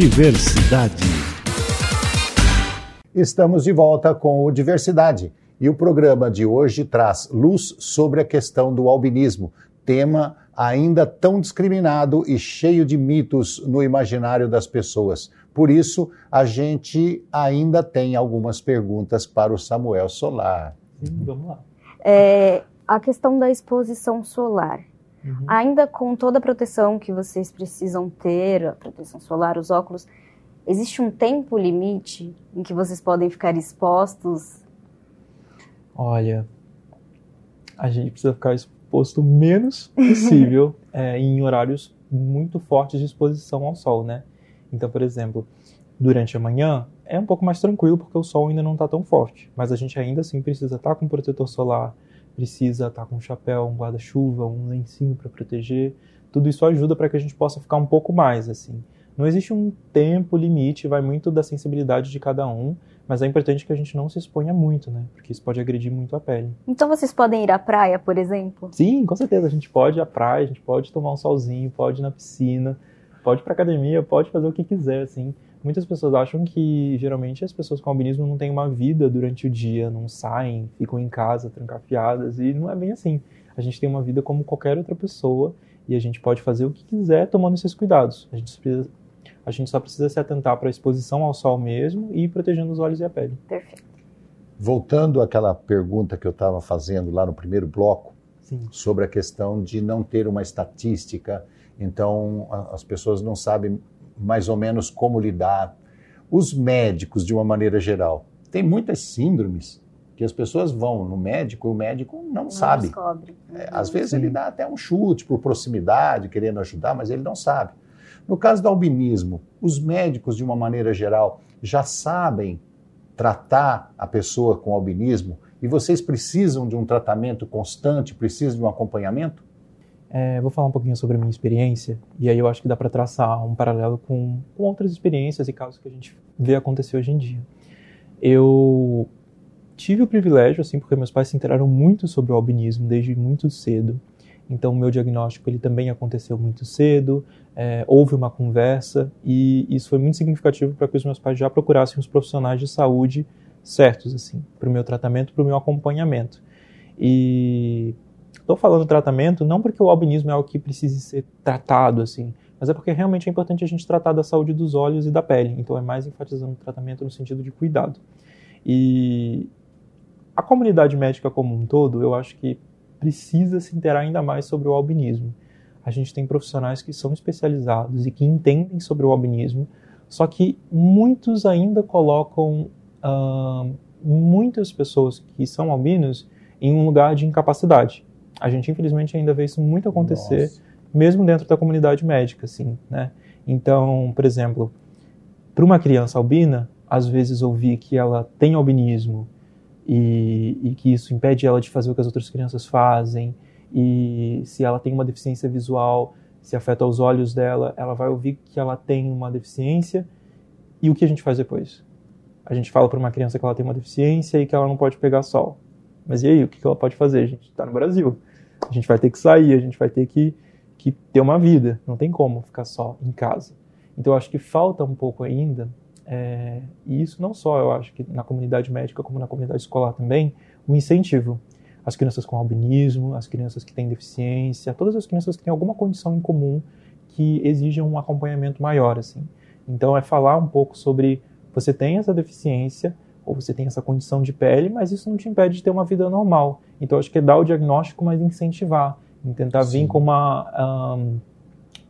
Diversidade. Estamos de volta com o Diversidade e o programa de hoje traz luz sobre a questão do albinismo, tema ainda tão discriminado e cheio de mitos no imaginário das pessoas. Por isso, a gente ainda tem algumas perguntas para o Samuel Solar. Sim, vamos lá. É, a questão da exposição solar. Uhum. Ainda com toda a proteção que vocês precisam ter, a proteção solar, os óculos, existe um tempo limite em que vocês podem ficar expostos? Olha, a gente precisa ficar exposto o menos possível é, em horários muito fortes de exposição ao sol, né? Então, por exemplo, durante a manhã é um pouco mais tranquilo porque o sol ainda não está tão forte, mas a gente ainda assim precisa estar tá com protetor solar, precisa estar tá com um chapéu, um guarda-chuva, um lencinho para proteger. Tudo isso ajuda para que a gente possa ficar um pouco mais assim. Não existe um tempo limite, vai muito da sensibilidade de cada um, mas é importante que a gente não se exponha muito, né? Porque isso pode agredir muito a pele. Então vocês podem ir à praia, por exemplo? Sim, com certeza. A gente pode ir à praia, a gente pode tomar um solzinho, pode ir na piscina, pode ir pra academia, pode fazer o que quiser, assim. Muitas pessoas acham que geralmente as pessoas com albinismo não têm uma vida durante o dia, não saem, ficam em casa trancafiadas e não é bem assim. A gente tem uma vida como qualquer outra pessoa e a gente pode fazer o que quiser tomando esses cuidados. A gente precisa, a gente só precisa se atentar para a exposição ao sol mesmo e protegendo os olhos e a pele. Perfeito. Voltando àquela pergunta que eu estava fazendo lá no primeiro bloco, Sim. sobre a questão de não ter uma estatística, então as pessoas não sabem mais ou menos como lidar. Os médicos, de uma maneira geral, tem muitas síndromes que as pessoas vão no médico e o médico não, não sabe. Descobre. É, às vezes ele dá até um chute por proximidade, querendo ajudar, mas ele não sabe. No caso do albinismo, os médicos, de uma maneira geral, já sabem tratar a pessoa com albinismo e vocês precisam de um tratamento constante, precisam de um acompanhamento? É, vou falar um pouquinho sobre a minha experiência, e aí eu acho que dá para traçar um paralelo com, com outras experiências e casos que a gente vê acontecer hoje em dia. Eu tive o privilégio, assim, porque meus pais se enteraram muito sobre o albinismo desde muito cedo, então o meu diagnóstico ele também aconteceu muito cedo, é, houve uma conversa, e isso foi muito significativo para que os meus pais já procurassem os profissionais de saúde certos, assim, para o meu tratamento, para o meu acompanhamento. E Estou falando tratamento não porque o albinismo é algo que precise ser tratado assim, mas é porque realmente é importante a gente tratar da saúde dos olhos e da pele. Então é mais enfatizando o tratamento no sentido de cuidado. E a comunidade médica como um todo, eu acho que precisa se interar ainda mais sobre o albinismo. A gente tem profissionais que são especializados e que entendem sobre o albinismo, só que muitos ainda colocam uh, muitas pessoas que são albinos em um lugar de incapacidade. A gente, infelizmente, ainda vê isso muito acontecer, Nossa. mesmo dentro da comunidade médica, assim, né? Então, por exemplo, para uma criança albina, às vezes ouvir que ela tem albinismo e, e, que isso impede ela de fazer o que as outras crianças fazem, e se ela tem uma deficiência visual, se afeta os olhos dela, ela vai ouvir que ela tem uma deficiência, e o que a gente faz depois? A gente fala para uma criança que ela tem uma deficiência e que ela não pode pegar sol. Mas e aí, o que ela pode fazer? A gente está no Brasil. A gente vai ter que sair, a gente vai ter que, que ter uma vida. Não tem como ficar só em casa. Então, eu acho que falta um pouco ainda, é, e isso não só, eu acho que na comunidade médica, como na comunidade escolar também, um incentivo. As crianças com albinismo, as crianças que têm deficiência, todas as crianças que têm alguma condição em comum que exigem um acompanhamento maior, assim. Então, é falar um pouco sobre você tem essa deficiência, ou você tem essa condição de pele, mas isso não te impede de ter uma vida normal. Então, acho que é dar o diagnóstico, mas incentivar, tentar Sim. vir com uma, um,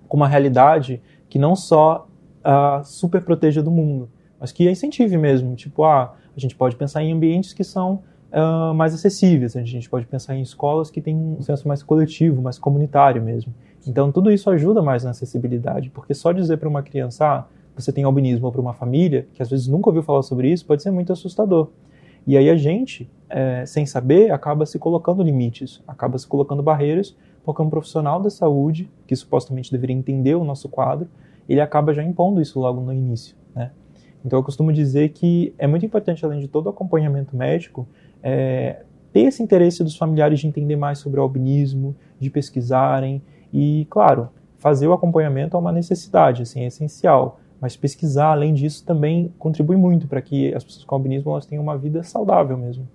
com uma realidade que não só uh, super proteja do mundo, mas que incentive mesmo. Tipo, ah, a gente pode pensar em ambientes que são uh, mais acessíveis, a gente pode pensar em escolas que têm um senso mais coletivo, mais comunitário mesmo. Então, tudo isso ajuda mais na acessibilidade, porque só dizer para uma criança, ah, você tem albinismo para uma família, que às vezes nunca ouviu falar sobre isso, pode ser muito assustador. E aí a gente, é, sem saber, acaba se colocando limites, acaba se colocando barreiras, porque um profissional da saúde, que supostamente deveria entender o nosso quadro, ele acaba já impondo isso logo no início. Né? Então eu costumo dizer que é muito importante, além de todo o acompanhamento médico, é, ter esse interesse dos familiares de entender mais sobre o albinismo, de pesquisarem e, claro, fazer o acompanhamento é uma necessidade, assim, é essencial Mas pesquisar, além disso, também contribui muito para que as pessoas com albinismo elas tenham uma vida saudável mesmo.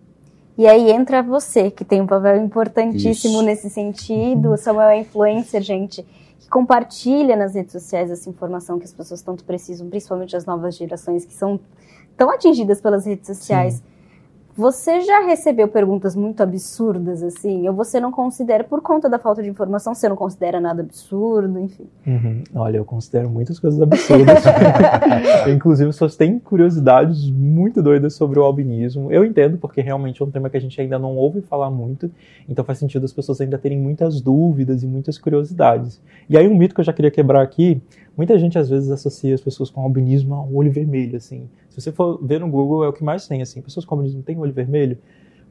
E aí entra você, que tem um papel importantíssimo Isso. nesse sentido. Uhum. Samuel é influencer, gente, que compartilha nas redes sociais essa informação que as pessoas tanto precisam, principalmente as novas gerações que são tão atingidas pelas redes sociais. Sim você já recebeu perguntas muito absurdas, assim? Ou você não considera, por conta da falta de informação, você não considera nada absurdo, enfim? Uhum. Olha, eu considero muitas coisas absurdas. Inclusive, pessoas têm curiosidades muito doidas sobre o albinismo. Eu entendo, porque realmente é um tema que a gente ainda não ouve falar muito, então faz sentido as pessoas ainda terem muitas dúvidas e muitas curiosidades. E aí, um mito que eu já queria quebrar aqui Muita gente às vezes associa as pessoas com albinismo ao olho vermelho, assim. Se você for ver no Google, é o que mais tem, assim. Pessoas com albinismo têm olho vermelho,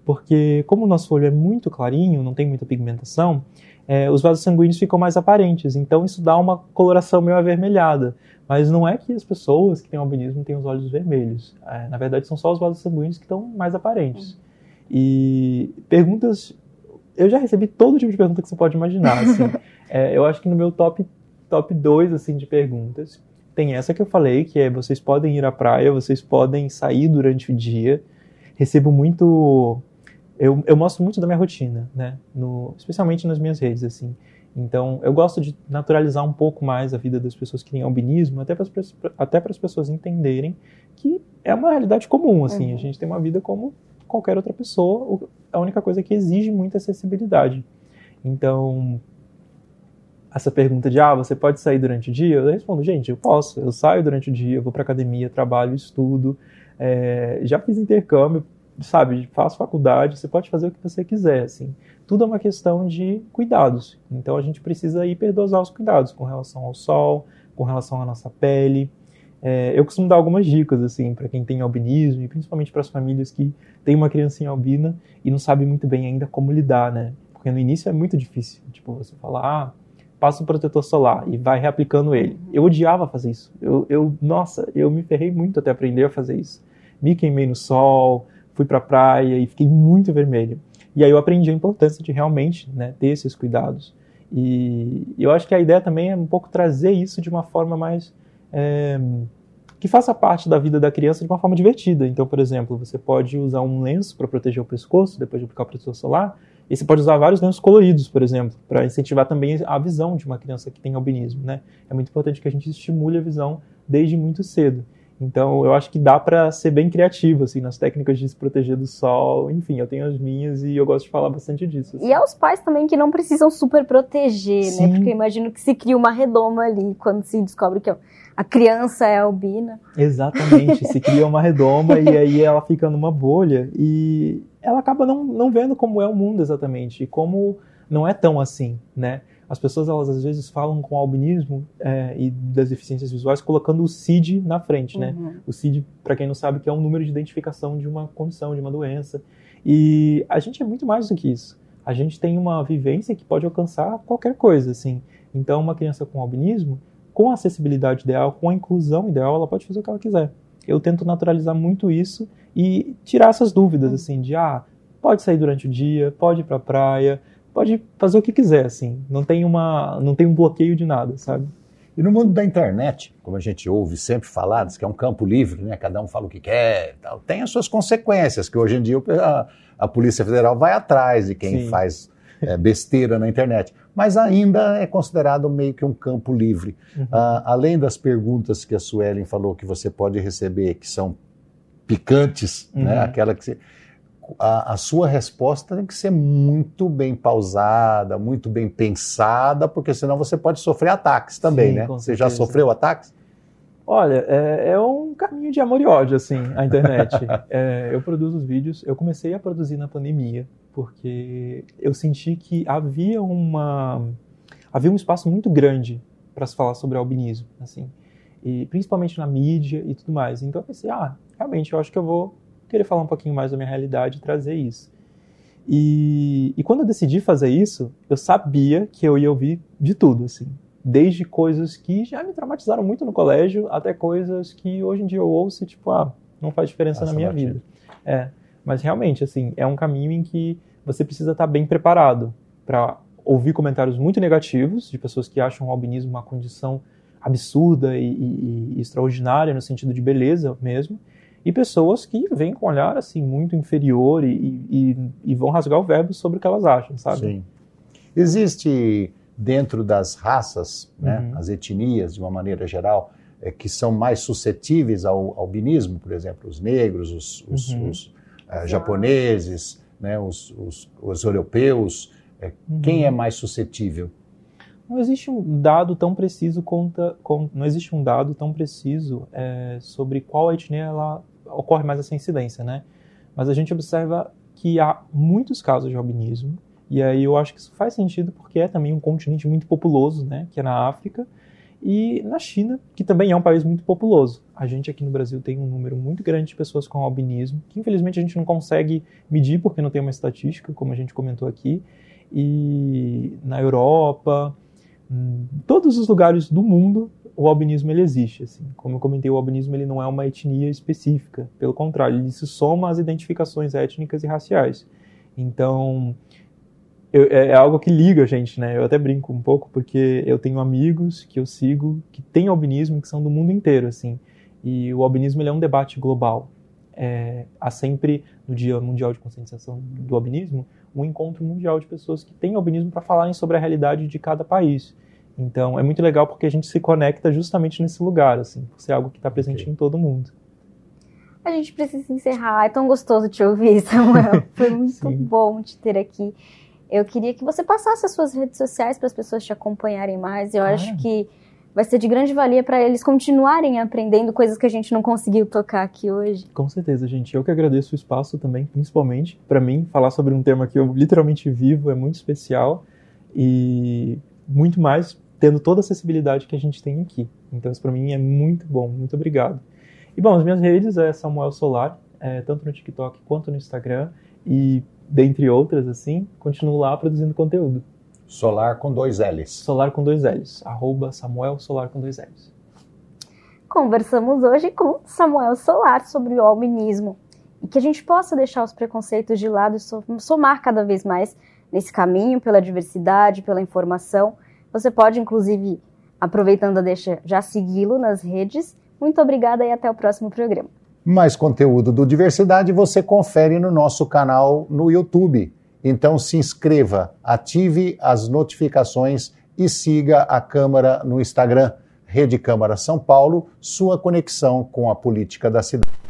porque como o nosso olho é muito clarinho, não tem muita pigmentação, é, os vasos sanguíneos ficam mais aparentes. Então isso dá uma coloração meio avermelhada. Mas não é que as pessoas que têm albinismo têm os olhos vermelhos. É, na verdade, são só os vasos sanguíneos que estão mais aparentes. E perguntas. Eu já recebi todo tipo de pergunta que você pode imaginar. Assim. é, eu acho que no meu top top 2 assim, de perguntas. Tem essa que eu falei, que é vocês podem ir à praia, vocês podem sair durante o dia. Recebo muito. Eu, eu mostro muito da minha rotina, né? No, especialmente nas minhas redes, assim. Então, eu gosto de naturalizar um pouco mais a vida das pessoas que têm albinismo, até para as, até para as pessoas entenderem que é uma realidade comum, assim. Uhum. A gente tem uma vida como qualquer outra pessoa, a única coisa que exige muita acessibilidade. Então, essa pergunta de, ah, você pode sair durante o dia? Eu respondo, gente, eu posso. Eu saio durante o dia, vou para academia, trabalho, estudo, é, já fiz intercâmbio, sabe, faço faculdade, você pode fazer o que você quiser, assim. Tudo é uma questão de cuidados. Então a gente precisa hiperdosar os cuidados com relação ao sol, com relação à nossa pele. É, eu costumo dar algumas dicas, assim, para quem tem albinismo e principalmente para as famílias que têm uma criancinha albina e não sabe muito bem ainda como lidar, né? Porque no início é muito difícil. Tipo, você falar, ah, passa o protetor solar e vai reaplicando ele. Eu odiava fazer isso. Eu, eu, nossa, eu me ferrei muito até aprender a fazer isso. Me queimei no sol, fui para praia e fiquei muito vermelho. E aí eu aprendi a importância de realmente né, ter esses cuidados. E eu acho que a ideia também é um pouco trazer isso de uma forma mais. É, que faça parte da vida da criança de uma forma divertida. Então, por exemplo, você pode usar um lenço para proteger o pescoço depois de aplicar o protetor solar e você pode usar vários lenços coloridos, por exemplo, para incentivar também a visão de uma criança que tem albinismo, né? É muito importante que a gente estimule a visão desde muito cedo. Então, eu acho que dá para ser bem criativo, assim, nas técnicas de se proteger do sol. Enfim, eu tenho as minhas e eu gosto de falar bastante disso. Assim. E aos pais também que não precisam super proteger, né? Sim. né? Porque eu imagino que se cria uma redoma ali quando se descobre que a criança é albina. Exatamente, se cria uma redoma e aí ela fica numa bolha e ela acaba não, não vendo como é o mundo exatamente e como não é tão assim, né? As pessoas, elas às vezes falam com albinismo é, e das deficiências visuais colocando o CID na frente, né? Uhum. O CID, para quem não sabe, que é um número de identificação de uma condição, de uma doença. E a gente é muito mais do que isso. A gente tem uma vivência que pode alcançar qualquer coisa, assim. Então, uma criança com albinismo, com a acessibilidade ideal, com a inclusão ideal, ela pode fazer o que ela quiser. Eu tento naturalizar muito isso e tirar essas dúvidas, assim, de, ah, pode sair durante o dia, pode ir pra praia, pode fazer o que quiser, assim. Não tem, uma, não tem um bloqueio de nada, sabe? E no mundo da internet, como a gente ouve sempre falar, que é um campo livre, né? cada um fala o que quer, tal, tem as suas consequências, que hoje em dia a, a Polícia Federal vai atrás de quem Sim. faz é, besteira na internet. Mas ainda é considerado meio que um campo livre. Uhum. Ah, além das perguntas que a Suelen falou que você pode receber, que são picantes, né? uhum. né? aquela que você a, a, sua resposta tem que ser muito bem pausada, muito bem pensada, porque senão você pode sofrer ataques também, Sim, né? Você já sofreu ataques? Olha, é, é, um caminho de amor e ódio, assim, a internet. é, eu produzo os vídeos, eu comecei a produzir na pandemia, porque eu senti que havia uma havia um espaço muito grande para se falar sobre albinismo, assim, e principalmente na mídia e tudo mais. Então eu pensei, ah, realmente, eu acho que eu vou querer falar um pouquinho mais da minha realidade e trazer isso. E, e quando eu decidi fazer isso, eu sabia que eu ia ouvir de tudo, assim. Desde coisas que já me traumatizaram muito no colégio, até coisas que hoje em dia eu ouço e, tipo, ah, não faz diferença na minha vida. É, mas realmente, assim, é um caminho em que você precisa estar bem preparado para ouvir comentários muito negativos de pessoas que acham o albinismo uma condição absurda e, e, e, extraordinária no sentido de beleza mesmo, e pessoas que vêm com um olhar assim muito inferior e, e, vão rasgar o verbo sobre o que elas acham, sabe? Sim. Existe dentro das raças, né, uhum. as etnias de uma maneira geral, é, que são mais suscetíveis ao albinismo, por exemplo, os negros, os, os, uhum. os uh, japoneses, né, os, os, os europeus. É, uhum. Quem é mais suscetível? Não existe um dado tão preciso conta, com, não existe um dado tão preciso é, sobre qual etnia ela ocorre mais essa incidência, né? Mas a gente observa que há muitos casos de albinismo e aí eu acho que isso faz sentido porque é também um continente muito populoso, né? Que é na África e na China, que também é um país muito populoso. A gente aqui no Brasil tem um número muito grande de pessoas com albinismo, que infelizmente a gente não consegue medir porque não tem uma estatística, como a gente comentou aqui. E na Europa, em todos os lugares do mundo, o albinismo ele existe. Assim. Como eu comentei, o albinismo ele não é uma etnia específica, pelo contrário, ele se soma às identificações étnicas e raciais. Então, eu, é, é, algo que liga a gente, né? Eu até brinco um pouco porque eu tenho amigos que eu sigo que têm albinismo que são do mundo inteiro, assim. E o albinismo ele é um debate global. É, há sempre no Dia Mundial de Conscientização do Albinismo um encontro mundial de pessoas que têm albinismo para falarem sobre a realidade de cada país. Então é muito legal porque a gente se conecta justamente nesse lugar, assim, por ser algo que está presente okay. em todo mundo. A gente precisa encerrar. É tão gostoso te ouvir, Samuel. Foi muito bom te ter aqui. Eu queria que você passasse as suas redes sociais para as pessoas te acompanharem mais. Eu ah. acho que vai ser de grande valia para eles continuarem aprendendo coisas que a gente não conseguiu tocar aqui hoje. Com certeza, gente. Eu que agradeço o espaço também, principalmente para mim falar sobre um tema que eu literalmente vivo é muito especial e muito mais tendo toda a acessibilidade que a gente tem aqui. Então isso para mim é muito bom. Muito obrigado. E bom, as minhas redes é Samuel Solar, é, tanto no TikTok quanto no Instagram e dentre outras, assim, continuo lá produzindo conteúdo. Solar com dois L's. Solar com dois L's. Arroba Samuel Solar com dois L's. Conversamos hoje com Samuel Solar sobre o albinismo e que a gente possa deixar os preconceitos de lado e somar cada vez mais nesse caminho pela diversidade, pela informação. Você pode, inclusive, aproveitando a deixa, já segui-lo nas redes. Muito obrigada e até o próximo programa. Mais conteúdo do Diversidade você confere no nosso canal no YouTube. Então se inscreva, ative as notificações e siga a Câmara no Instagram. Rede Câmara São Paulo, sua conexão com a política da cidade.